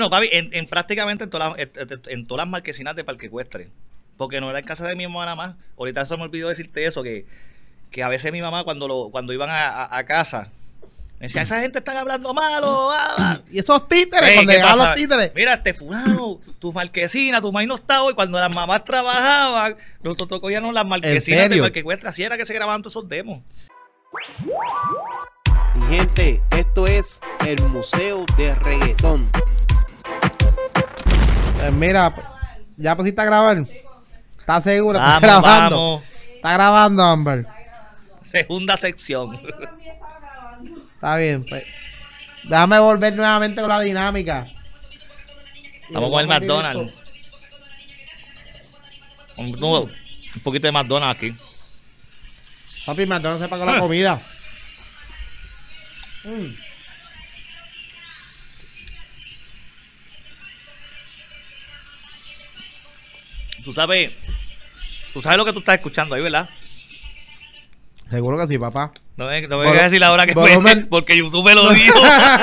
No, papi, en, en prácticamente en todas, las, en, en todas las marquesinas de Parque Ecuestre. Porque no era en casa de mi mamá nada más. Ahorita se me olvidó decirte eso, que, que a veces mi mamá cuando lo, cuando iban a, a- a casa, me decía, esa gente están hablando malo. ah, ah". Y esos títeres, Ey, cuando ¿qué llegaban los títeres. Mira, este fulano, tu marquesina, tu maíz no está hoy. Cuando las mamás trabajaban, nosotros cogíamos las marquesinas de? Parque Ecuestre. Así era que se grababan todos esos demos. Y gente, esto es el Museo de Reggaetón. Eh, mira, ya pusiste a grabar. ¿Estás seguro? ¿Está Vamos, grabando? vamos. Está grabando, Amber. Segunda sección. Está bien. pues. Déjame volver nuevamente con la dinámica. Vamos con el McDonald's. esto. Un, no, un poquito de McDonald's aquí. Papi, McDonald's se pagó la comida. Mm. Tú sabes, tú sabes lo que tú estás escuchando ahí, ¿verdad? Seguro que sí, papá. No me, no me Vol- vengas a decir ahora que fue volumen- porque YouTube me lo dijo.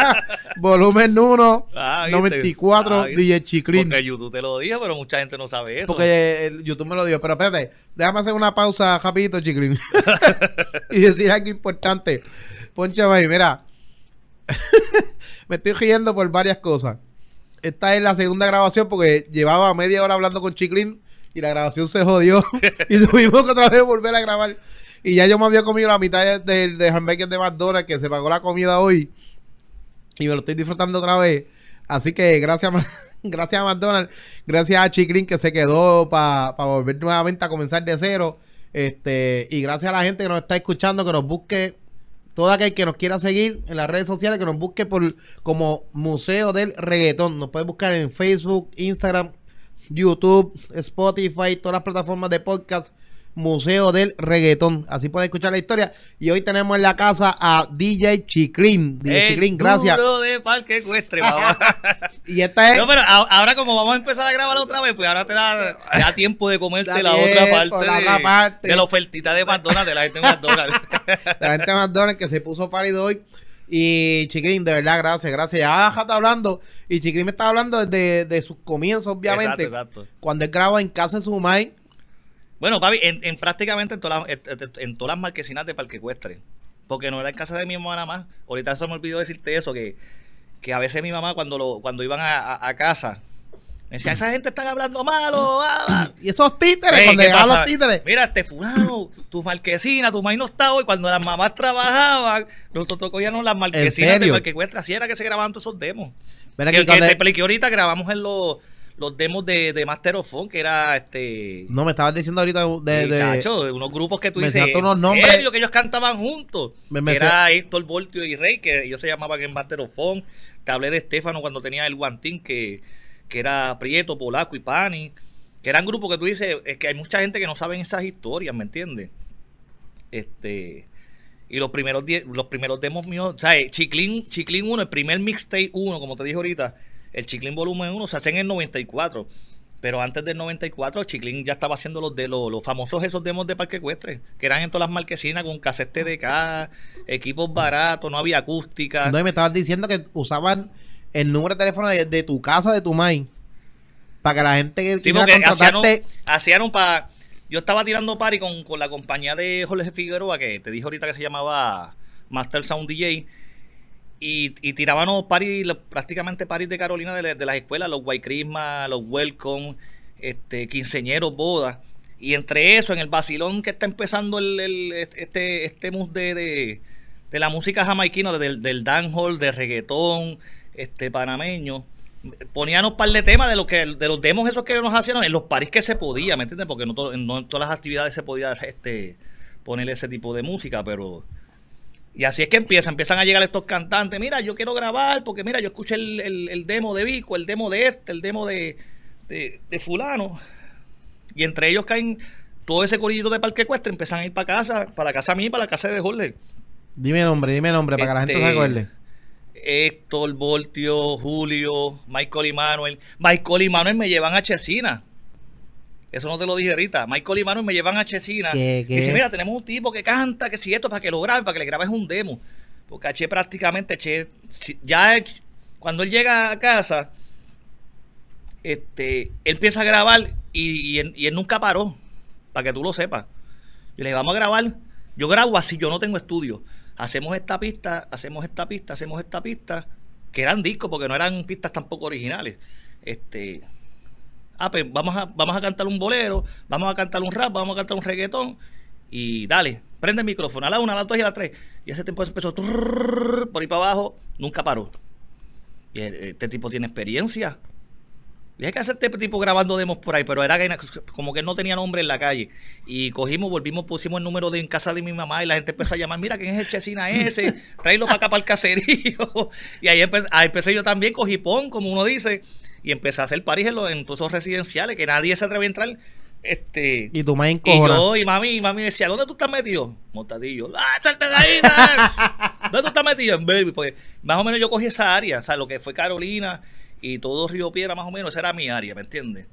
Volumen 1, Ah, ¿viste? 94, Ah, ¿viste? DJ Chiclin. Porque YouTube te lo dijo, pero mucha gente no sabe eso. Porque el YouTube me lo dio. Pero espérate, déjame hacer una pausa rapidito, Chiclin. y decir algo importante. Poncho ahí, mira. me estoy riendo por varias cosas. Esta es la segunda grabación porque llevaba media hora hablando con Chiclin y la grabación se jodió. y tuvimos que otra vez volver a grabar. Y ya yo me había comido la mitad del de, hamburger de McDonald's que se pagó la comida hoy. Y me lo estoy disfrutando otra vez. Así que gracias, gracias a McDonald's, gracias a Chiclin que se quedó para volver nuevamente a comenzar de cero. Este, y gracias a la gente que nos está escuchando, que nos busque, todo aquel que nos quiera seguir en las redes sociales, que nos busque por como Museo del Reggaetón. Nos puede buscar en Facebook, Instagram, YouTube, Spotify, todas las plataformas de podcast. Museo del Reggaetón. Así puede escuchar la historia. Y hoy tenemos en la casa a DJ Chiclin. DJ Chiclin, gracias. de Parque Ecuestre, mamá. Y esta es. No, pero ahora como vamos a empezar a grabar otra vez, pues ahora te da, te da tiempo de comerte la otra parte, la de, otra parte. de la ofertita de McDonald's, de la gente de McDonald's. la gente de McDonald's que se puso pálido hoy. Y Chiquilín, de verdad, gracias, gracias. Ya está hablando. Y Chiquilín me está hablando desde de sus comienzos, obviamente. Exacto, exacto. Cuando él graba en casa de su mai. Bueno, papi, en, en prácticamente en todas, las, en- todas las marquesinas de Parque Ecuestre. Porque no era en casa de mi mamá nada más. Ahorita se me olvidó decirte eso, que, que a veces mi mamá cuando lo, cuando iban a, a- a casa, decía, esa gente están hablando malo. ah, ah". Y esos títeres, Ey, cuando ¿qué llegaban los títeres. Mira, este fulano, tu marquesina, tu maíz no está hoy. Cuando las mamás trabajaban, nosotros cogíamos las marquesinas de Ecuestre. Así era que se grababan todos esos demos. Ven que que cuando- te expliqué ahorita, grabamos en los, los demos de, de Master of Fun, que era este... No, me estabas diciendo ahorita de. De- chacho, de unos grupos que tú me dices, unos ¿en nombres. serio que ellos cantaban juntos? Me- me que era Héctor Voltio y Rey, que ellos se llamaban en Master of Fun. Te hablé de Estefano cuando tenía el Guantín, que, que era Prieto, Polaco y Pani. Que eran grupos que tú dices, es que hay mucha gente que no sabe esas historias, ¿me entiendes? Este... Y los primeros los primeros demos míos, o sea, eh, Chiclin, Chiclin 1, el primer mixtape 1, como te dije ahorita, el Chiclin volumen 1 se hace en el 94. Pero antes del 94, Chiclin ya estaba haciendo los de los, los famosos esos demos de Parque Ecuestre, que eran en todas las marquesinas con cassette TDK, equipos baratos, no había acústica. No, y me estabas diciendo que usaban el número de teléfono de, de tu casa, de tu mai. Para que la gente que Sí, hacían, un pa... Yo estaba tirando party con, con la compañía de Jorge Figueroa, que te dije ahorita que se llamaba Master Sound DJ. Y, y tirábamos party, los- prácticamente parties de Carolina de, de las escuelas, los White Christmas, los Welcome, este, quinceñeros, bodas. Y entre eso, en el vacilón que está empezando el, el- este, este mus de, de, de la música jamaiquina, del, del dancehall, de reggaetón, este panameño, ponían un par de temas de lo que de los demos esos que nos hacían en los paris que se podía, ¿me entiendes? Porque no, to- no en todas las actividades se podía este poner ese tipo de música, pero y así es que empieza, empiezan a llegar estos cantantes, mira, yo quiero grabar, porque mira, yo escuché el, el- el demo de Vico, el demo de este, el demo de, de, de fulano. Y entre ellos caen todo ese corillito de Parque Ecuestre, empiezan a ir para casa, para la casa mía, para la casa de Jorge. Dime nombre, dime nombre, para que la gente Este, se acuerde. Héctor, Voltio, Julio, Michael y Manuel. Michael y Manuel me llevan a Chesina. Eso no te lo dije ahorita. Michael y Manuel me llevan a Chesina. ¿Qué, Y dice, mira, tenemos un tipo que canta, que si esto, para que lo grabe, para que le grabes un demo. Porque a Che prácticamente, Che, ya cuando él llega a casa, este, él empieza a grabar y, y él, y él nunca paró, para que tú lo sepas. Yo le dije, vamos a grabar. Yo grabo así, yo no tengo estudio. Hacemos esta pista, hacemos esta pista, hacemos esta pista, que eran discos, porque no eran pistas tampoco originales. Este, ah, pues vamos a, vamos a cantar un bolero, vamos a cantar un rap, vamos a cantar un reggaetón, y dale, prende el micrófono a la una, a las dos y a las tres. Y ese tiempo empezó por ahí para abajo, nunca paró. Y este tipo tiene experiencia. Hay que hacer este tipo grabando demos por ahí, pero era que como que no tenía nombre en la calle. Y cogimos, volvimos, pusimos el número de en casa de mi mamá y la gente empezó a llamar, mira, ¿quién es el Chesina ese? Tráelo para acá para el caserío. y ahí empecé, ahí empecé yo también, cogí pon, como uno dice, y empecé a hacer paris en, los, en todos esos residenciales, que nadie se atrevía a entrar. Este, Y tu madre y yo, y mami, y mami decía, ¿dónde tú estás metido? Montadillo. ¡Ah, salte de ahí! ¿Dónde tú estás metido? En Baby. Pues más o menos yo cogí esa área, o sea, lo que fue Carolina y todo Río Piedra, más o menos, esa era mi área, ¿me entiendes?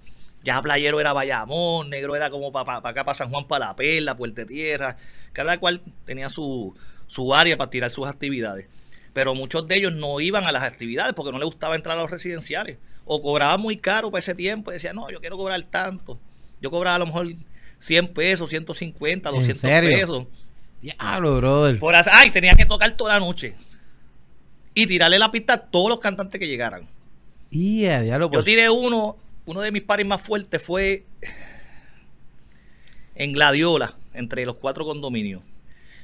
Ya Playero era Bayamón, Negro era como para acá, para San Juan, para La Perla, Puerta Tierra. Cada cual tenía su, su área para tirar sus actividades. Pero muchos de ellos no iban a las actividades porque no les gustaba entrar a los residenciales. O cobraban muy caro para ese tiempo. Y decían, no, yo quiero cobrar tanto. Yo cobraba a lo mejor 100 pesos, 150, 200 serio? pesos. Diablo, brother. Por hacer- ay, tenía que tocar toda la noche. Y tirarle la pista a todos los cantantes que llegaran. Yo pues. tiré uno, uno de mis pares más fuertes fue en Gladiola, entre los cuatro condominios.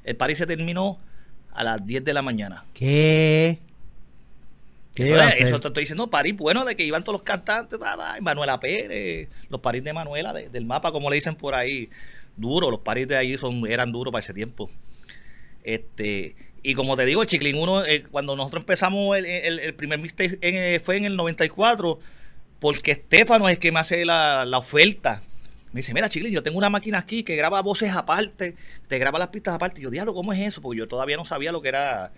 El party se terminó a las 10 de la mañana. ¿Qué? ¿Qué Eso, te estoy diciendo, parís bueno, de que iban todos los cantantes, ta, ta, y Manuela Pérez, los parís de Manuela, de- del mapa, como le dicen por ahí, duro, los parís de ahí son, eran duros para ese tiempo. Este, y como te digo, el Chiclín 1, eh, cuando nosotros empezamos el, el- el primer mixtape eh, fue en el 94, porque Estefano es el que me hace la, la oferta. Me dice, mira, Chiclín, yo tengo una máquina aquí que graba voces aparte, te graba las pistas aparte. Y yo, diablo, ¿cómo es eso? Porque yo todavía no sabía lo que era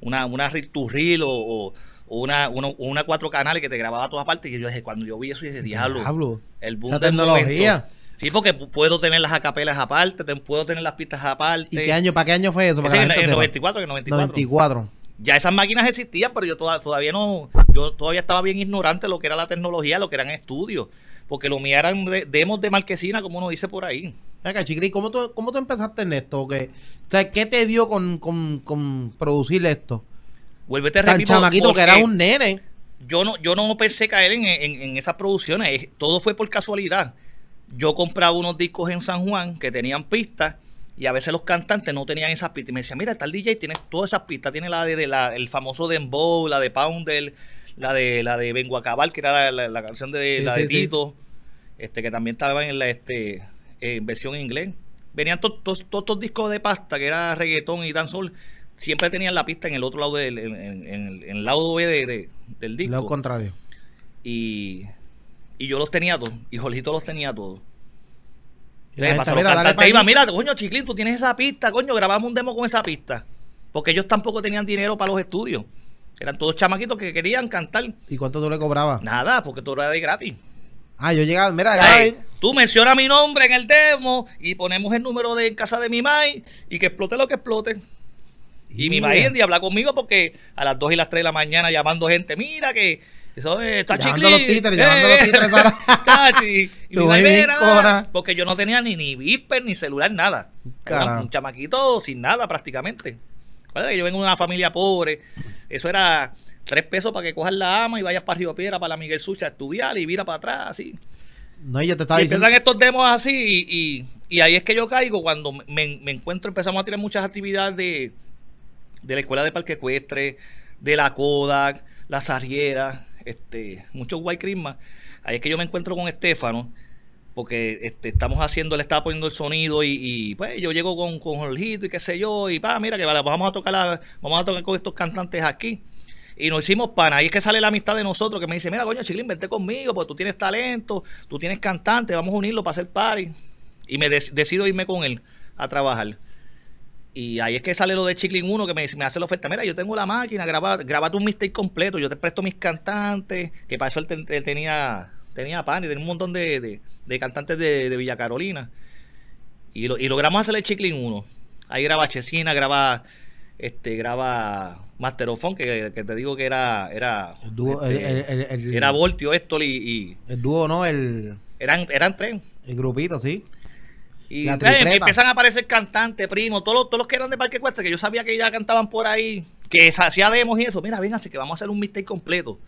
una, una reel o, una, uno- una cuatro canales que te grababa todas partes. Y yo dije, cuando yo vi eso, dije, diablo, Diablo. el boom del tecnología. momento. Sí, porque pu- puedo tener las acapelas aparte, te- puedo tener las pistas aparte. ¿Y qué año, para qué año fue eso? Para en, el sepa. 94, en el 94. 94. Ya esas máquinas existían, pero yo toda- todavía no, yo todavía estaba bien ignorante de lo que era la tecnología, lo que eran estudios. Porque lo mío eran de- demos de marquesina, como uno dice por ahí. Acá, Chicri, ¿cómo tú, ¿cómo tú empezaste en esto? ¿Qué, o sea, ¿qué te dio con, con, con producir esto? Tan repito, chamaquito que era un nene. yo no, yo no pensé caer en, en- en esas producciones. Es- Todo fue por casualidad. Yo compraba unos discos en San Juan que tenían pistas y a veces los cantantes no tenían esas pistas. Y me decían, mira, tal DJ tienes todas esas pistas. Tiene la de, de la, el famoso Dembow, la de Pounder, la de la de Vengo a Cabal, que era la, la- la canción de, Sí, la de sí. Tito, este que también estaba en la este en versión en inglés. Venían to- to- todos estos discos de pasta, que era reggaetón y dancehall, siempre tenían la pista en el otro lado del en, en- en el, en el lado B de- de- del disco. Lo contrario. Y, y yo los tenía todos. Y Jorgito los tenía todos. Y Entonces, mira, pa' iba, mira, coño, Chiclín, tú tienes esa pista, coño, grabamos un demo con esa pista. Porque ellos tampoco tenían dinero para los estudios. Eran todos chamaquitos que querían cantar. ¿Y cuánto tú le cobrabas? Nada, porque todo era de gratis. Ah, yo llegaba, mira, ven. tú mencionas mi nombre en el demo y ponemos el número de en casa de mi mai y que explote lo que explote. Y mi mai habla conmigo porque a las 2 y las 3 de la mañana llamando gente, mira que eso es, está a los títeres, llamando a los eh, títeres, Sara. Cachi, y mi mai, baby "Mira, cora". porque yo no tenía ni, ni viper, ni celular, nada. Era Carajo. un chamaquito sin nada prácticamente. Que Yo vengo de una familia pobre. Eso era tres pesos para que cojas la ama y vayas para Río Piedra, para la Miguel Sucha a estudiar y vira para atrás, así. No, yo te estaba Y diciendo. empiezan estos demos así y, y- y ahí es que yo caigo cuando me, me encuentro, empezamos a tirar muchas actividades de, de la escuela de parque ecuestre, de la Kodak, la Sarriera, este, muchos White Christmas. Ahí es que yo me encuentro con Estefano, porque este, estamos haciendo, le estaba poniendo el sonido y, pues yo llego con, con Jorgito y qué sé yo, y pa, mira que vamos a tocar la- vamos a tocar con estos cantantes aquí. Y nos hicimos pana. Ahí es que sale la amistad de nosotros, que me dice, mira, coño, Chilín, vente conmigo, porque tú tienes talento, tú tienes cantante, vamos a unirlo para hacer party. Y me decido irme con él a trabajar. Y ahí es que sale lo de Chiclin 1, que me, me hace la oferta, mira, yo tengo la máquina, graba, graba tu mixtape completo, yo te presto mis cantantes, que para eso él, te- él tenía, tenía pan y tenía un montón de, de- de cantantes de, de Villa Carolina. Y, lo, y logramos hacer el Chiclin 1. Ahí graba Chesina, graba este graba Master of Fun, que, que te digo que era era El dúo, este, el, el- el- era Voltio, Héctor y, y el dúo, ¿no? El, eran eran tres. el grupito, sí. Y empiezan a aparecer cantantes, primos, todos los, todos los que eran de Parque Cuesta, que yo sabía que ya cantaban por ahí, que se hacía demos y eso. Mira, vénganse que vamos a hacer un mixtape completo.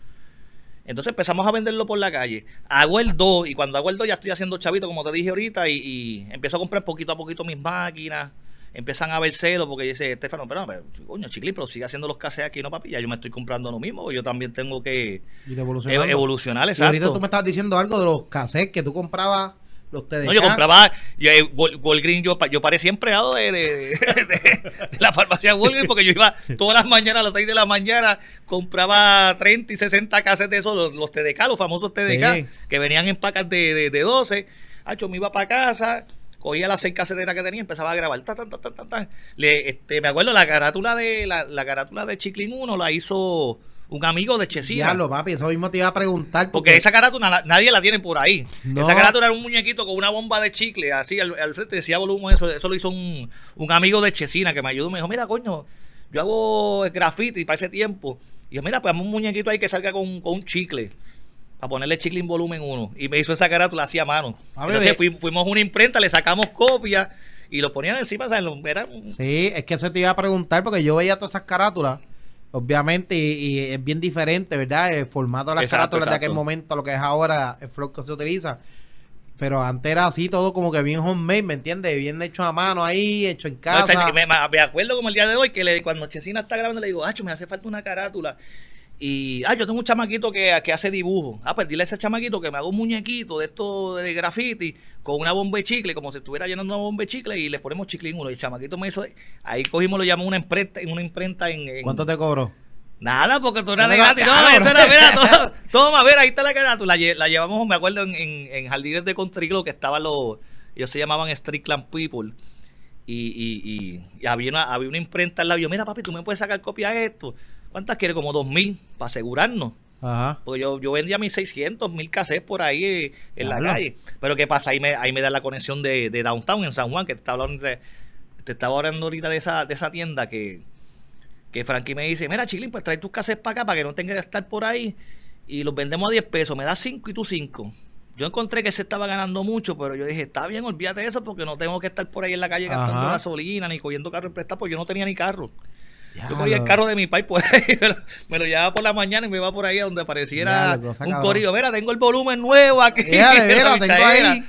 Entonces empezamos a venderlo por la calle. Hago el 2 y cuando hago el 2 ya estoy haciendo chavito, como te dije ahorita, y, y empiezo a comprar poquito a poquito mis máquinas. Empiezan a ver celos porque dice Estefano, pero, pero coño, Chiclín, pero sigue haciendo los cases aquí, no papi, ya yo me estoy comprando lo mismo, yo también tengo que Y ev- evolucionando. evolucionar, Y ahorita exacto. tú me estabas diciendo algo de los cassettes que tú comprabas, los TDK. No, yo compraba, yo, eh, Wal- Walgreens, yo, pa- yo parecía empleado de, de, de- de- de la farmacia Walgreens porque yo iba todas las mañanas a las 6 de la mañana, compraba 30 y 60 casas de esos, los, los TDK, los famosos TDK, Sí. que venían en pacas de, de, de 12. Hacho, me iba para casa, cogía las seis caseteras que tenía empezaba a grabar. Tan, tan, tan, tan, tan, tan. Le, este, me acuerdo, la carátula de la, la carátula de Chiclin 1 la hizo un amigo de Chesina. Diablo, papi, eso mismo te iba a preguntar. Porque esa carátula na- nadie la tiene por ahí. No. Esa carátula era un muñequito con una bomba de chicle, así al, al frente decía volumen, eso, eso lo hizo un, un amigo de Chesina que me ayudó. Me dijo, mira, coño, yo hago graffiti para ese tiempo. Y yo, mira, pues un muñequito ahí que salga con, con un chicle. Para ponerle chicle en volumen 1. Y me hizo esa carátula así a mano. A Entonces fui- fuimos a una imprenta, le sacamos copias y lo ponían encima. ¿sabes? Lo- Era un- Sí, es que eso te iba a preguntar porque yo veía todas esas carátulas, obviamente, y, y es bien diferente, ¿verdad? El formato de las Exacto, carátulas de aquel momento, a lo que es ahora, el flow que se utiliza. Pero antes era así, todo como que bien homemade, ¿me entiendes? Bien hecho a mano ahí, hecho en No, casa. ese- me, me acuerdo como el día de hoy que le, cuando Chesina está grabando le digo, Acho, me hace falta una carátula. Y, ah, yo tengo un chamaquito que, que hace dibujo. Ah, pues dile a ese chamaquito que me haga un muñequito de esto de graffiti con una bomba de chicle, como si estuviera llenando una bomba de chicle y le ponemos chicle en uno. Y el chamaquito me hizo, ahí cogimos, lo llamamos una imprenta, en una imprenta en, en- ¿Cuánto te cobró? Nada, porque tú eras de gratis. No, bro. era, mira, todo- toma, mira, ahí está la carátula. La, la llevamos, me acuerdo, en, en, en Jardines de Country Club, que estaban los, ellos se llamaban Strickland People. Y, y, y, y había, una, había una imprenta al lado. Yo, mira, papi, tú me puedes sacar copia de esto. ¿Cuántas quieres? Como dos mil, para asegurarnos. Ajá. Porque yo, yo vendía mis 600, mil cassettes por ahí eh, en la calle. Pero ¿qué pasa? Ahí me, ahí me da la conexión de, de Downtown en San Juan, que te estaba hablando, de- te estaba hablando ahorita de esa, de esa tienda que, que Frankie me dice, mira, Chilín, pues trae tus cassettes para acá para que no tengas que estar por ahí y los vendemos a 10 pesos, me das 5 y tú 5. Yo encontré que se estaba ganando mucho, pero yo dije, está bien, olvídate de eso porque no tengo que estar por ahí en la calle gastando Ajá. gasolina ni cogiendo carro en prestado porque yo no tenía ni carro. Yo cogía el carro de mi país por ahí, me lo, me lo llevaba por la mañana y me iba por ahí a donde apareciera un corillo. Mira, tengo el volumen nuevo aquí. Ya, de tengo ahí.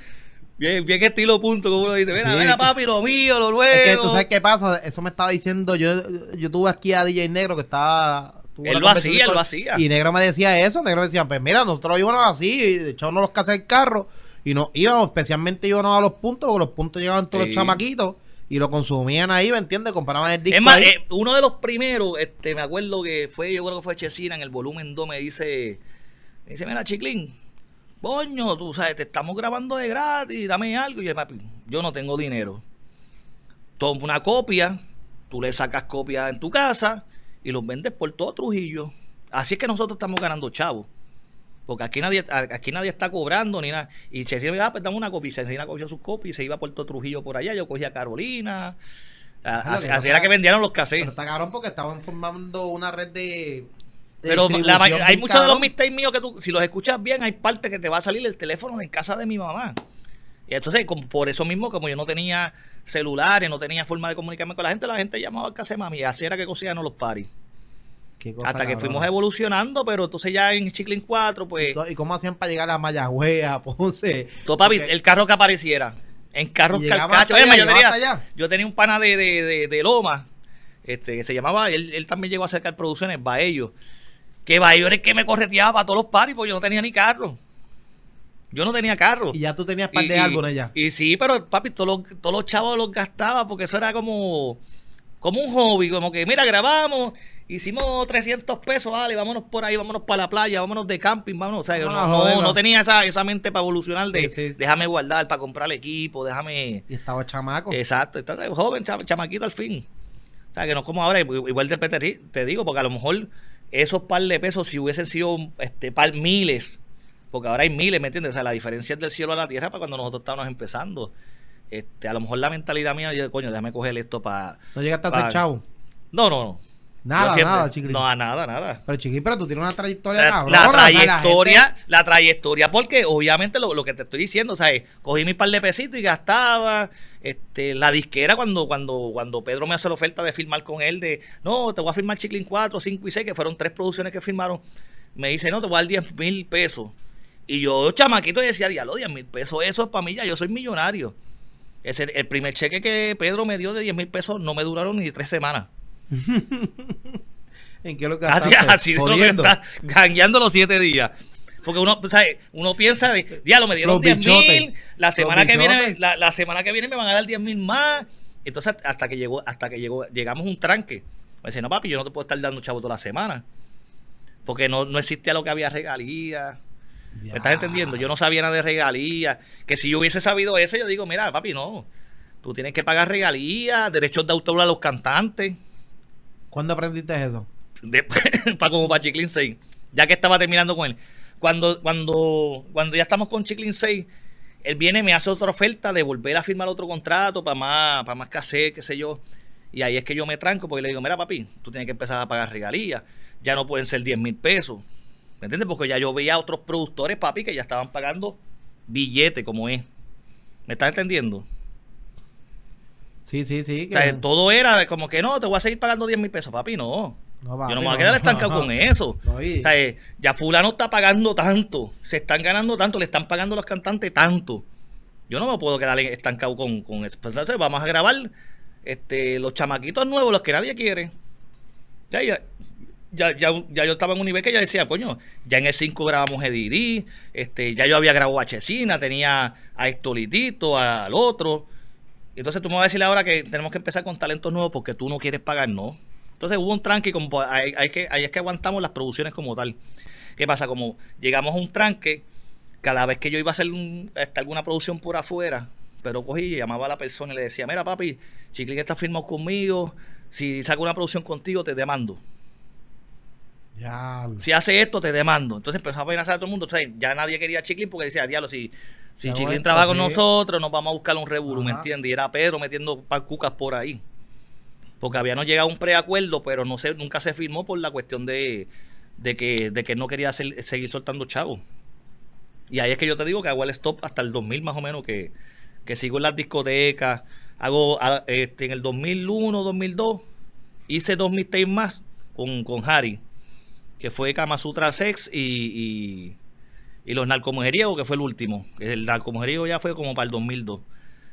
Bien, bien estilo punto, como uno dice. Mira, Sí, mira, papi, lo mío, lo nuevo. Es que tú sabes qué pasa, eso me estaba diciendo, yo, yo tuve aquí a DJ Negro que estaba... Él lo hacía, él lo hacía. Y Negro me decía eso, Negro me decía, pues mira, nosotros íbamos así, echábamos los casas del carro, y nos íbamos, especialmente íbamos a los puntos, porque los puntos llegaban todos Sí. los chamaquitos, y lo consumían ahí, ¿me entiendes? Compraban el disco Es más, ahí. eh, uno de los primeros, este, me acuerdo que fue, yo creo que fue Chesina en el volumen 2, me dice, me dice, mira, Chiclín, coño, tú sabes, te estamos grabando de gratis, dame algo. Y yo, papi, yo no tengo dinero. Toma una copia, tú le sacas copia en tu casa y los vendes por todo Trujillo. Así es que nosotros estamos ganando chavos. Porque aquí nadie, aquí nadie está cobrando ni nada. Y Chesina me dijo, ah, pues dame una copia. Y Chesina cogió sus copias y se iba por todo Trujillo por allá. Yo cogía a Carolina. A- Así, era que vendieron los Pero cassettes. está cabrón porque estaban formando una red de... de Pero la hay muchos de los mixtapes míos que tú, si los escuchas bien, hay parte que te va a salir el teléfono en casa de mi mamá. Y entonces, como- por eso mismo, como yo no tenía celulares, no tenía forma de comunicarme con la gente, la gente llamaba al casa de mami. Y así era que cosían los paris. Hasta que fuimos evolucionando, pero entonces ya en Chiclin 4, pues, ¿Y cómo hacían para llegar a Mayagüez, a Ponce? todo papi, el carro que apareciera. En carros carcachos. allá, yo, tenía, yo un pana de, de, de, de Loma, este, que se llamaba, él, él también llegó a acercar producciones, Baello. Que Baello era el que me correteaba para todos los paris, porque yo no tenía ni carro. Yo no tenía carro. Y ya tú tenías par de álbumes ya. Y sí, pero papi, todos los, todos los chavos los gastaba porque eso era como, como un hobby, como que, mira, grabamos, hicimos 300 pesos, vale, vámonos por ahí, vámonos para la playa, vámonos de camping, vámonos. O sea, no, no- joder, no tenía esa, esa mente para evolucionar de Sí, sí. déjame guardar para comprar el equipo, déjame... Y estaba chamaco. Exacto, está joven, cha- chamaquito al fin. O sea, que no es como ahora, igual de te, te digo, porque a lo mejor esos par de pesos, si hubiesen sido este par miles, porque ahora hay miles, ¿me entiendes? O sea, la diferencia es del cielo a la tierra para cuando nosotros estábamos empezando. Este, a lo mejor la mentalidad mía, yo, coño, déjame coger esto para. no llegaste a ser chavo. No, no, no. Nada, siempre- nada, chiquilín. No, nada, nada. Pero chiquilín, pero tú tienes una trayectoria La, cabrón. la trayectoria, gente- la trayectoria, porque obviamente lo, lo que te estoy diciendo, ¿sabes? Cogí mi par de pesitos y gastaba. Este, la disquera cuando, cuando, cuando Pedro me hace la oferta de firmar con él, de no, te voy a firmar Chiclin 4, 5 y 6, que fueron tres producciones que firmaron, me dice, no, te voy a dar 10 mil pesos. Y yo, chamaquito, decía, diablo, 10 mil pesos, eso es para mí, ya yo soy millonario. Ese, el primer cheque que Pedro me dio de 10 mil pesos no me duraron ni tres semanas. ¿En qué lo Así, así de lo que Jodiendo. está gangueando los siete días. Porque uno, ¿sabes? uno piensa de, diablo, me dieron Los 10 bichotes. mil, la Los semana que viene, la, la semana que viene me van a dar 10 mil más. Entonces, hasta que llegó, hasta que llegó, llegamos un tranque. Me dice, no papi, yo no te puedo estar dando chavo toda la semana. Porque no, no existía lo que había regalías. ¿Me estás entendiendo? Yo no sabía nada de regalías. Que si yo hubiese sabido eso, yo digo, mira, papi, no. Tú tienes que pagar regalías, derechos de autor a los cantantes. ¿Cuándo aprendiste eso? para como para Chiclin 6, ya que estaba terminando con él. Cuando, cuando, cuando ya estamos con Chiclin 6, él viene y me hace otra oferta de volver a firmar otro contrato para más, para más cassette, qué sé yo. Y ahí es que yo me tranco porque le digo, mira papi, tú tienes que empezar a pagar regalías. Ya no pueden ser 10 mil pesos. ¿Me entiendes? Porque ya yo veía a otros productores, papi, que ya estaban pagando billete como es. ¿Me estás entendiendo? Sí, sí, sí. O que- sea, todo era como que no, te voy a seguir pagando 10 mil pesos, papi, no. No, papi, Yo no me voy a quedar estancado no. con eso. O sea, eh, ya fulano está pagando tanto, se están ganando tanto, le están pagando a los cantantes tanto. Yo no me puedo quedar estancado con, con eso. Pues, entonces, vamos a grabar este, los chamaquitos nuevos, los que nadie quiere. Ya, ya, ya, ya, ya yo estaba en un nivel que ya decía, coño, ya en el 5 grabamos Edidí, este, ya yo había grabado a Chesina, tenía a Estolitito, al otro. Entonces tú me vas a decir ahora que tenemos que empezar con talentos nuevos porque tú no quieres pagar, no. Entonces hubo un tranque, como pues, hay, hay que, ahí es que aguantamos las producciones como tal. ¿Qué pasa? Como llegamos a un tranque, cada vez que yo iba a hacer un- este, alguna producción por afuera, pero cogí y llamaba a la persona y le decía, mira papi, Chiclin está firmado conmigo, si saco una producción contigo te demando. Ya. Si hace esto te demando. Entonces empezó a amenazar a todo el mundo. O sea, ya nadie quería Chiclin porque decía, diablo, si, si bueno, trabaja con nosotros, nos vamos a buscar un revolú, ¿me entiendes? Y era Pedro metiendo cucas por ahí. Porque habíamos llegado a un preacuerdo, pero no se, nunca se firmó por la cuestión de, de que, de que no quería seguir soltando chavos. Y ahí es que yo te digo que hago el stop hasta el 2000 más o menos, que, que sigo en las discotecas. Hago este, en el 2001, 2002, hice dos mixtapes más con, con Harry, que fue Kama Sutra Sex y, y, y Los Narcomujeriegos, que fue el último. Que El Narcomujeriego ya fue como para el 2002.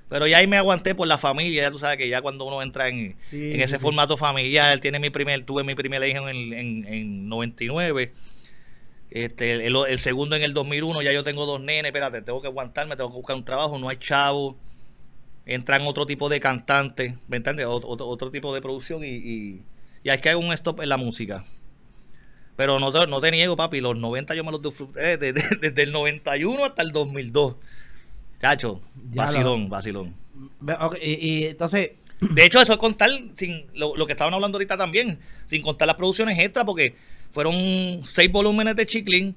Pero ya ahí me aguanté por la familia, ya tú sabes que ya cuando uno entra en, Sí, en ese sí, formato familiar, tiene mi primer, tuve mi primer hijo en, el- en, en 99. Este, el, el segundo en el 2001, ya yo tengo dos nenes, espérate, tengo que aguantarme, tengo que buscar un trabajo, no hay chavo. Entran otro tipo de cantantes, ¿me entiendes? Otro, otro, otro tipo de producción y, y, y hay que hacer un stop en la música. Pero no te, no te niego, papi, los 90 yo me los disfruté desde, desde el 91 hasta el 2002. Chacho, Ya vacilón, vacilón. Y, y entonces, De hecho, eso es contar sin lo, lo que estaban hablando ahorita también, sin contar las producciones extra, porque fueron seis volúmenes de Chiclin.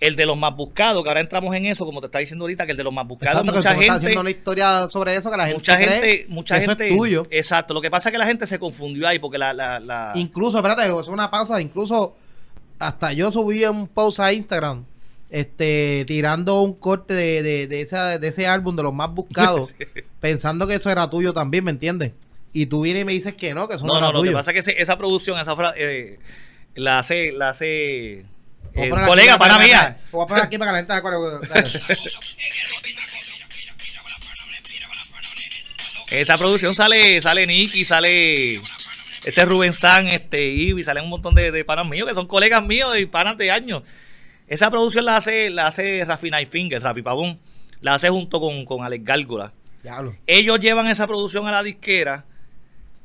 El de los más buscados, que ahora entramos en eso, como te está diciendo ahorita, que el de los más buscados, exacto, mucha gente, haciendo una historia sobre eso que la gente mucha cree gente, mucha que eso gente, es tuyo. exacto. Lo que pasa es que la gente se confundió ahí, porque la, la, la- Incluso, espérate, es una pausa. Incluso hasta yo subí un post a Instagram este tirando un corte de, de, de, esa- de ese álbum de los más buscados, pensando que eso era tuyo también, ¿me entiendes? Y tú vienes y me dices que no, que eso no, no, era no, lo tuyo. que pasa es que ese- esa producción, esa eh, la hace, la hace eh, colega, para- para- mía. Voy a poner aquí para. Dale. Esa producción sale, sale Nicky, sale ese Rubén San, este Ivy, salen un montón de, de panas míos que son colegas míos y panas de años. Esa producción la hace, la hace Rafi Nightfinger, Rafi Pavón, la hace junto con, con Alex Gárgola. Diablo. Ellos llevan esa producción a la disquera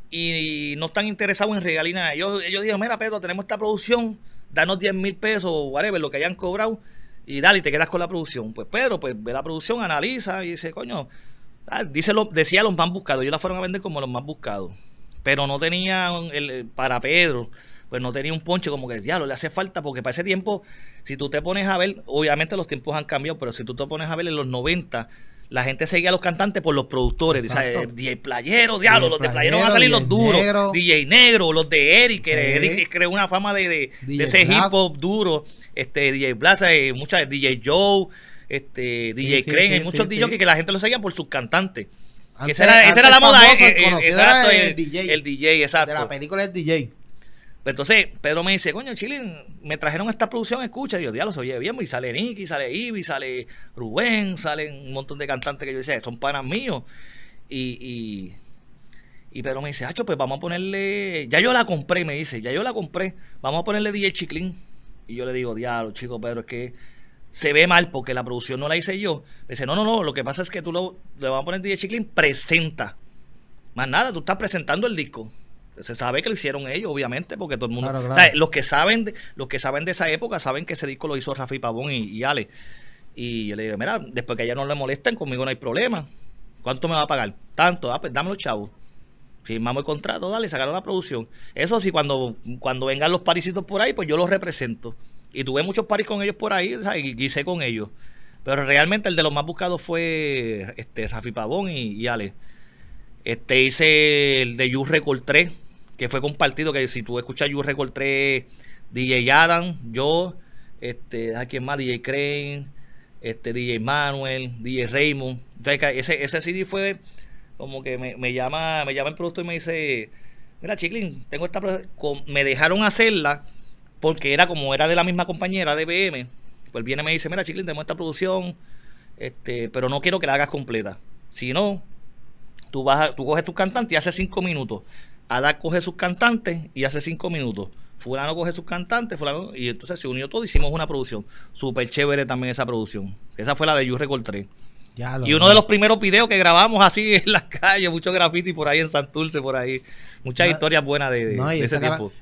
y no están interesados en regalina. Ellos, ellos dijeron, mira Pedro, tenemos esta producción, danos 10 mil pesos o whatever, lo que hayan cobrado, y dale, y te quedas con la producción. Pues Pedro, pues ve la producción, analiza y dice, coño, ah, dice lo, decía los más buscados, ellos la fueron a vender como los más buscados. Pero no tenía, el, el- para Pedro, pues no tenía un ponche como que decía, le hace falta, porque para ese tiempo, si tú te pones a ver, obviamente los tiempos han cambiado, pero si tú te pones a ver en los 90, la gente seguía a los cantantes por los productores. Exacto. ¿sabes? DJ Playero, diablo, los de Playero van a salir los duros. Negro. DJ Negro, los de Eric, que Sí. Eric creó una fama de, de, de ese Blast. hip hop duro. Este, DJ Blaza, eh, muchas, DJ Joe, este, DJ sí, Crane, hay muchos DJs que la gente lo seguía por sus cantantes. Antes- esa era, esa era la moda, eh, el eh, conocido exacto, el, el DJ. el DJ, exacto. De la película es DJ. Entonces, Pedro me dice, coño, Chile, me trajeron esta producción, escucha. Y yo, diablo, se oye bien. Y sale Nicky, sale Ivy, sale Rubén, salen un montón de cantantes que yo decía, son panas míos. Y, y, y Pedro me dice, Hacho, pues vamos a ponerle. Ya yo la compré, me dice, ya yo la compré. Vamos a ponerle DJ Chiclin. Y yo le digo, diablo, chico, Pedro, es que se ve mal porque la producción no la hice yo. Dice, no, no, no, lo que pasa es que tú lo, le vamos a poner DJ Chiclin, presenta. Más nada, tú estás presentando el disco. Se sabe que lo hicieron ellos, obviamente, porque todo el mundo. Claro, o claro. sea, los que saben de, los que saben de esa época saben que ese disco lo hizo Rafi Pavón y, y Ale. Y yo le digo, mira, después que a ella no le molesten, conmigo no hay problema. ¿Cuánto me va a pagar? Tanto, ah, pues dámelo, chavo. Firmamos el contrato, dale, sacaron la producción. Eso sí, cuando, cuando vengan los parisitos por ahí, pues yo los represento. Y tuve muchos paris con ellos por ahí, y guisé con ellos. Pero realmente el de los más buscados fue este Rafi Pavón y, Ale. Este hice el de You Record 3, que fue compartido, que si tú escuchas You Record 3, DJ Adam, yo, este, ¿a quién más? DJ Crane, este, DJ Manuel, DJ Raymond. Ese, CD fue como que me, me llama, me llama el productor y me dice, mira Chiclin, tengo esta me dejaron hacerla porque era como era de la misma compañera de BM. Pues viene y me dice, mira Chiclin, tengo esta producción, este, pero no quiero que la hagas completa. Si no, tú vas a- tú coges tus cantantes y hace cinco minutos. Ada coge sus cantantes y hace cinco minutos. Fulano coge sus cantantes, fulano, y entonces se unió todo, hicimos una producción. Súper chévere también esa producción. Esa fue la de You Record 3. Ya Y uno de los primeros videos que grabamos así en las calles, mucho graffiti por ahí en Santurce, por ahí. Muchas No, historias buenas de, de- No, y de ese cara- tiempo.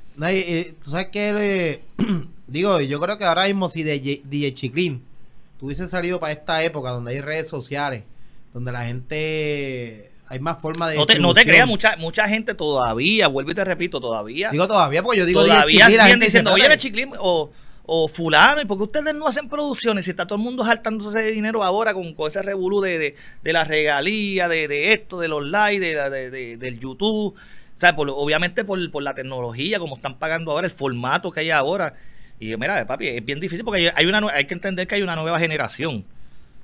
Tú sabes que eh, digo, yo creo que ahora mismo si DJ, DJ Chiclin tuviese salido para esta época donde hay redes sociales, donde la gente hay más forma de No te, no te creas, mucha, mucha gente todavía, vuelvo y te repito, todavía. Digo todavía porque yo digo todavía DJ diciendo, oye, Chiclín o, o fulano, ¿y por qué ustedes no hacen producciones? Si está todo el mundo saltándose de dinero ahora con, con ese revolú de, de, de la regalía, de, de esto, de los likes, de- del YouTube. Sea, obviamente por, por la tecnología, como están pagando ahora, el formato que hay ahora. Y mira, papi, es bien difícil porque hay, una, hay que entender que hay una nueva generación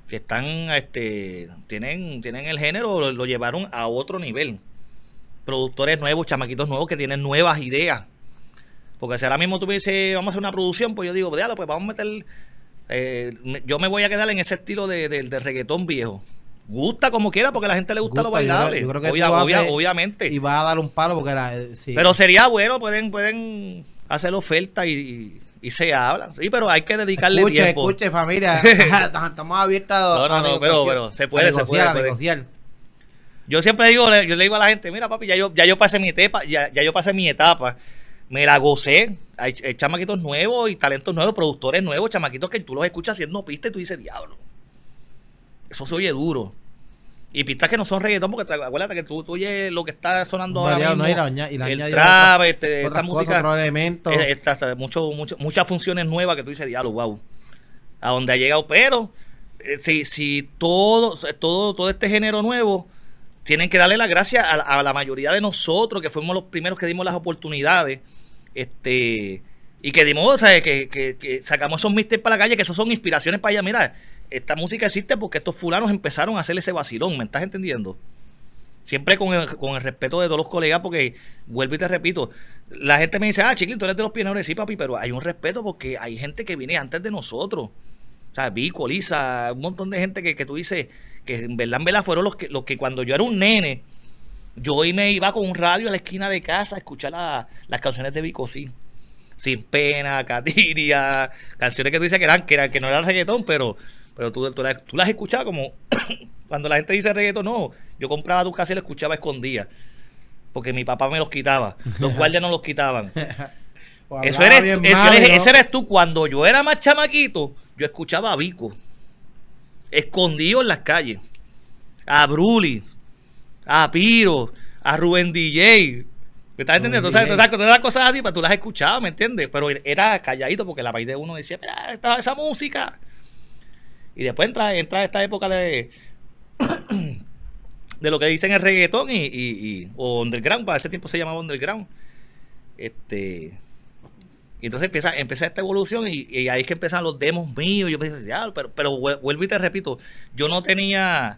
que están, este, tienen, tienen el género, lo, llevaron a otro nivel. Productores nuevos, chamaquitos nuevos que tienen nuevas ideas. Porque si ahora mismo tú me dices, vamos a hacer una producción, pues yo digo, diablo, pues vamos a meter. eh, yo me voy a quedar en ese estilo de, de- de reggaetón viejo. Gusta como quiera, porque a la gente le gusta, Gusta, yo creo- bailable. yo creo que Obvia- obvia- obviamente. Y va a dar un palo porque era, eh, sí. Pero sería bueno, pueden, pueden hacer oferta y, y- se hablan. Sí, pero hay que dedicarle escuche, tiempo. escuche familia, estamos abiertos No, no, a no, pero- pero se puede, a se negociar, puede, a puede. negociar. Yo siempre digo, yo le digo a la gente, mira papi, ya yo, ya yo pasé mi etapa, ya, ya yo pasé mi etapa, me la gocé. Hay, ch- hay chamaquitos nuevos y talentos nuevos, productores nuevos, chamaquitos que tú los escuchas haciendo pistas y tú dices, diablo. Eso se oye duro. Y pistas que no son reggaetón, porque te- acuérdate que tú, tú oyes lo que está sonando ahora mismo. ¿no? Y la y la el trap, este, esta música. otros elementos. Eh, esta- esta- mucho- mucho- muchas funciones nuevas que tú dices, diablo, wow. A donde ha llegado. Pero, eh, si, si todo, todo, todo este género nuevo, tienen que darle las gracias a, la- a la mayoría de nosotros, que fuimos los primeros que dimos las oportunidades. Este. Y que dimos, o sea, que, que- que sacamos esos mixtapes para la calle, que esos son inspiraciones para allá. Mira, esta música existe porque estos fulanos empezaron a hacer ese vacilón, ¿me estás entendiendo? Siempre con el, con el respeto de todos los colegas, porque vuelvo y te repito, la gente me dice, ah, Chiquilín, tú eres de los pioneros, sí, papi, pero hay un respeto porque hay gente que viene antes de nosotros. O sea, Vico, Lisa, un montón de gente que, que tú dices que en verdad, en verdad fueron los que, los que cuando yo era un nene, yo hoy me iba con un radio a la esquina de casa a escuchar la- las canciones de Vico, sí. Sin pena, Catiria, canciones que tú dices que eran, que, eran, que no eran reggaetón, pero, pero tú, tú, las- tú las escuchabas como cuando la gente dice reggaetón, no, yo compraba tu casa y la escuchaba escondida. Porque mi papá me los quitaba. Los guardias no los quitaban. O Eso eres, eso eres- ¿no? ese eres tú. Cuando yo era más chamaquito, yo escuchaba a Vico. Escondido en las calles. A Bruli. A Piro. A Rubén DJ. ¿Me estás entendiendo? Rubén Todas esas, todas esas- cosas así, pues tú las escuchabas, ¿me entiendes? Pero era calladito porque la país de uno decía, mira, esa música. Y después entra, entra esta época de, de lo que dicen el reggaetón y, y, o underground, para ese tiempo se llamaba underground. Este y entonces empieza, empieza esta evolución y, ahí es que empiezan los demos míos. Yo pensé, pero, pero vuel- vuelvo y te repito, yo no tenía,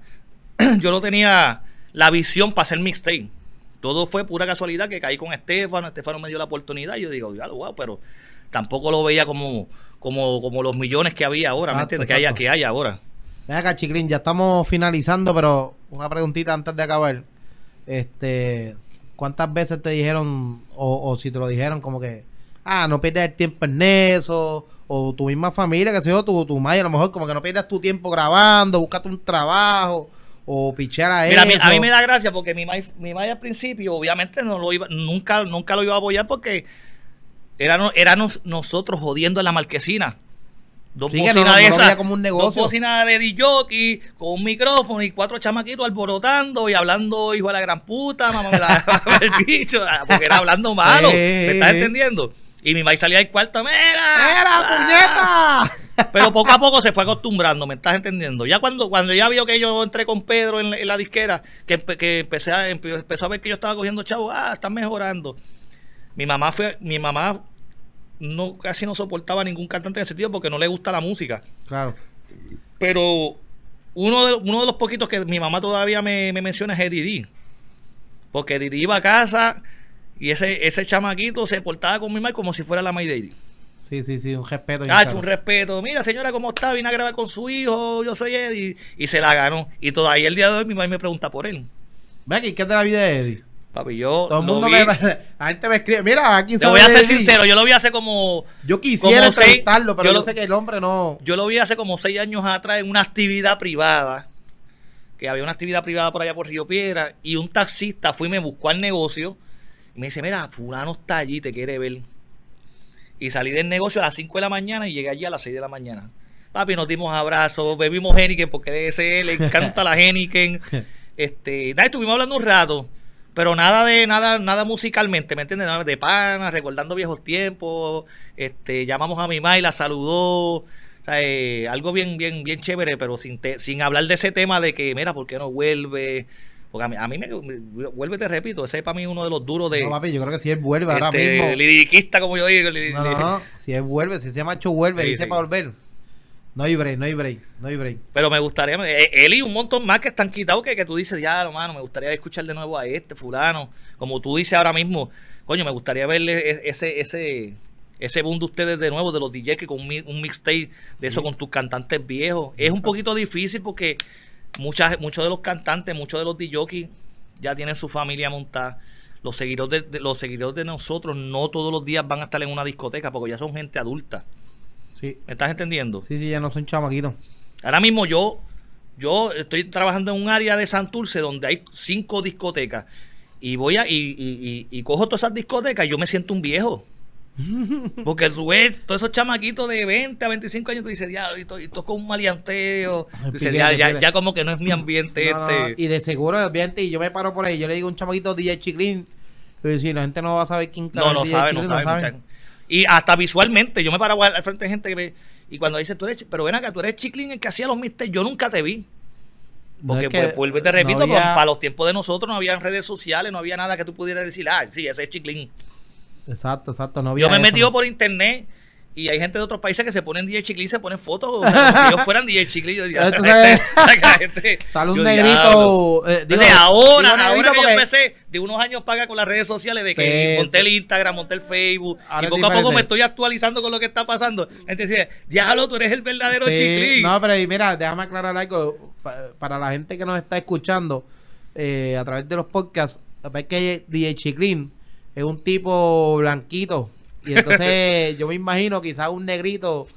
yo no tenía la visión para hacer mixtape. Todo fue pura casualidad que caí con Estefano, Estefano me dio la oportunidad y yo digo, wow, pero tampoco lo veía como, como, como los millones que había ahora, ¿me Exacto, entiendes? Que hay, exacto. que hay ahora. Ven acá, Chiclín, ya estamos finalizando, pero una preguntita antes de acabar. Este, ¿cuántas veces te dijeron, o, o si te lo dijeron, como que, ah, no pierdas el tiempo en eso, o tu misma familia, que sé yo, tu, tu madre, a lo mejor, como que no pierdas tu tiempo grabando, búscate un trabajo, o pichar a Mira, a mí, eso. a mí me da gracia porque mi mai, mi mai al principio, obviamente, no lo iba, nunca, nunca lo iba a apoyar porque éramos, éramos nosotros jodiendo en la marquesina. Dos Sí, que bocinas no- no de esas, veía como un negocio. Dos bocinas de DJ con un micrófono y cuatro chamaquitos alborotando y hablando, hijo de la gran puta, mamá, la- el bicho, ah, porque era hablando malo. Eh, ¿Me estás eh. entendiendo? Y mi mai salía del cuarto, ¡Mira! ¡Era, puñeta! Pero poco a poco se fue acostumbrando, ¿me estás entendiendo? Ya cuando, cuando ya vio que yo entré con Pedro en, la- en la disquera, que, empe- que empecé a, empe- empezó a ver que yo estaba cogiendo chavo, ah, están mejorando. Mi mamá fue, mi mamá no casi no soportaba ningún cantante en ese sentido porque no le gusta la música. Claro. Pero uno de, uno de los poquitos que mi mamá todavía me, me menciona es Eddie D. Porque Eddie D iba a casa y ese, ese chamaquito se portaba con mi mamá como si fuera la May Daddy. Sí, sí, sí, un respeto. Ah, un respeto. Mira, señora, ¿cómo está? Vine a grabar con su hijo. Yo soy Eddie. Y se la ganó. Y todavía el día de hoy mi mamá me pregunta por él. Ve aquí, ¿qué es de la vida de Eddie? Papi, yo. Todo el mundo vi- me, la gente me escribe, mira, aquí Te voy a ser sincero, yo lo vi hace como. Yo quisiera como seis- pero yo yo, lo- sé que el hombre no. Yo lo vi hace como seis años atrás en una actividad privada. Que había una actividad privada por allá por Río Piedra. Y un taxista fue y me buscó al negocio. Y me dice: Mira, Fulano está allí, te quiere ver. Y salí del negocio a las 5 de la mañana y llegué allí a las 6 de la mañana. Papi, nos dimos abrazos, bebimos Henneken porque de ese le encanta la Henneken. Este, nada, estuvimos hablando un rato, pero nada de nada nada musicalmente, ¿me entiendes? Nada de pana, recordando viejos tiempos. Este, llamamos a mi mamá y la saludó. O sea, eh, algo bien bien bien chévere, pero sin te- sin hablar de ese tema de que, mira, ¿por qué no vuelve? Porque a mí, a mí me, me- vuelve, te repito, ese es para mí uno de los duros de No, papi, yo creo que si él vuelve ahora este, mismo. liriquista, como yo digo. No, no, no. Si él vuelve, si ese macho vuelve, Sí, dice sí. para volver. No hay break, no hay break, no hay break. Pero me gustaría, eh, él y un montón más que están quitados que, que tú dices, ya, hermano, me gustaría escuchar de nuevo a este fulano. Como tú dices ahora mismo, coño, me gustaría verle e- ese, ese, ese boom de ustedes de nuevo, de los DJs que con un un mixtape de eso con tus cantantes viejos. Es un poquito difícil porque muchas, muchos de los cantantes, muchos de los DJs ya tienen su familia montada. Los seguidores de, de- los seguidores de nosotros no todos los días van a estar en una discoteca porque ya son gente adulta. Sí, ¿Me estás entendiendo? sí, sí, ya no son chamaquitos. Ahora mismo yo, yo estoy trabajando en un área de Santurce donde hay cinco discotecas. Y voy a, y, y, y- y cojo todas esas discotecas y yo me siento un viejo. Porque tú ves todos esos chamaquitos de 20 a 25 años, tú dices, ya, y to- y toco un maleanteo. Tú dices, ya, ya, como que no es mi ambiente No, no, este. y de seguro, obviamente, y yo me paro por ahí, yo le digo a un chamaquito DJ Chiclin, pero si la gente no va a saber quién No, no DJ sabe, no sabe. Y hasta visualmente, yo me paro al frente de gente que me. Y cuando dice, tú eres, pero ven acá, tú eres Chiclin el que hacía los mixtapes, yo nunca te vi. No Porque es que pues, vuelvo y te no repito, había- para, los tiempos de nosotros no había redes sociales, no había nada que tú pudieras decir, ah, sí, ese es Chiclin. Exacto, exacto. No había Yo me he metido ¿no? por internet y hay gente de otros países que se ponen DJ Chiclin y se ponen fotos o sea, como si ellos fueran DJ Chiclin. Yo digo, Sale un negrito. eh, digo- Entonces, ahora, digo ahora que yo empecé, de unos años paga con las redes sociales, de que Sí, monté el. Instagram, monté el Facebook, Ahora y poco a poco me estoy actualizando con lo que está pasando. Dice, diablo, tú eres el verdadero Sí. No, pero mira, déjame aclarar algo. Pa- Para la gente que nos está escuchando eh, a través de los podcasts, es que DJ Chiclin es un tipo blanquito. Y entonces yo me imagino quizás un negrito.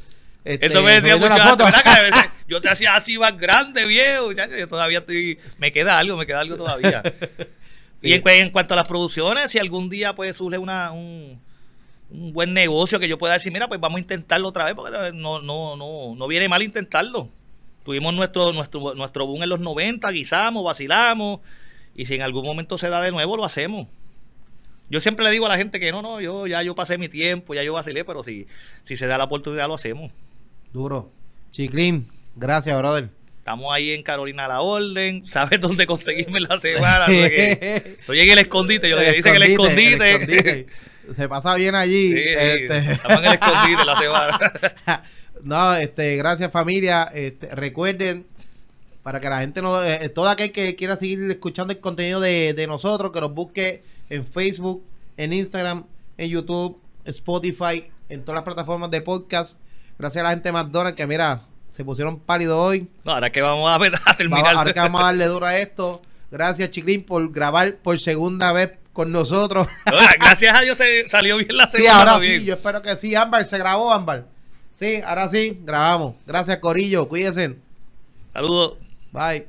este, Eso me decía mucho antes, Yo te hacía así más grande, viejo. Yo todavía estoy. Me queda algo, me queda algo todavía. Sí. Y en, cu- en cuanto a las producciones, si algún día pues surge una, un, un buen negocio que yo pueda decir, mira, pues vamos a intentarlo otra vez, porque no, no, no, no viene mal intentarlo. Tuvimos nuestro, nuestro, nuestro boom en los 90, guisamos, vacilamos, y si en algún momento se da de nuevo, lo hacemos. Yo siempre le digo a la gente que no, no, yo ya yo pasé mi tiempo, ya yo vacilé, pero si, si se da la oportunidad, lo hacemos. Duro. Chiclin, gracias, brother. Estamos ahí en Carolina la Orden. ¿Sabes dónde conseguirme la semana? Estoy en el escondite. Yo le dice que el escondite. el escondite. Se pasa bien allí. Sí, sí, este. Estamos en el escondite la semana. no, este, gracias familia. Este, recuerden, para que la gente no, eh, todo aquel que quiera seguir escuchando el contenido de, de nosotros, que nos busque en Facebook, en Instagram, en YouTube, Spotify, en todas las plataformas de podcast. Gracias a la gente de McDonald's que mira, se pusieron pálidos hoy. No, ahora que vamos a, ver- a terminar. Vamos, ahora que vamos a darle duro a esto. Gracias, Chiclín, por grabar por segunda vez con nosotros. Oiga, Gracias a Dios se salió bien la sí, semana. ahora bien. sí, yo espero que sí. Ámbar, se grabó, Ámbar. Sí, ahora sí, grabamos. Gracias, Corillo. Cuídense. Saludos. Bye.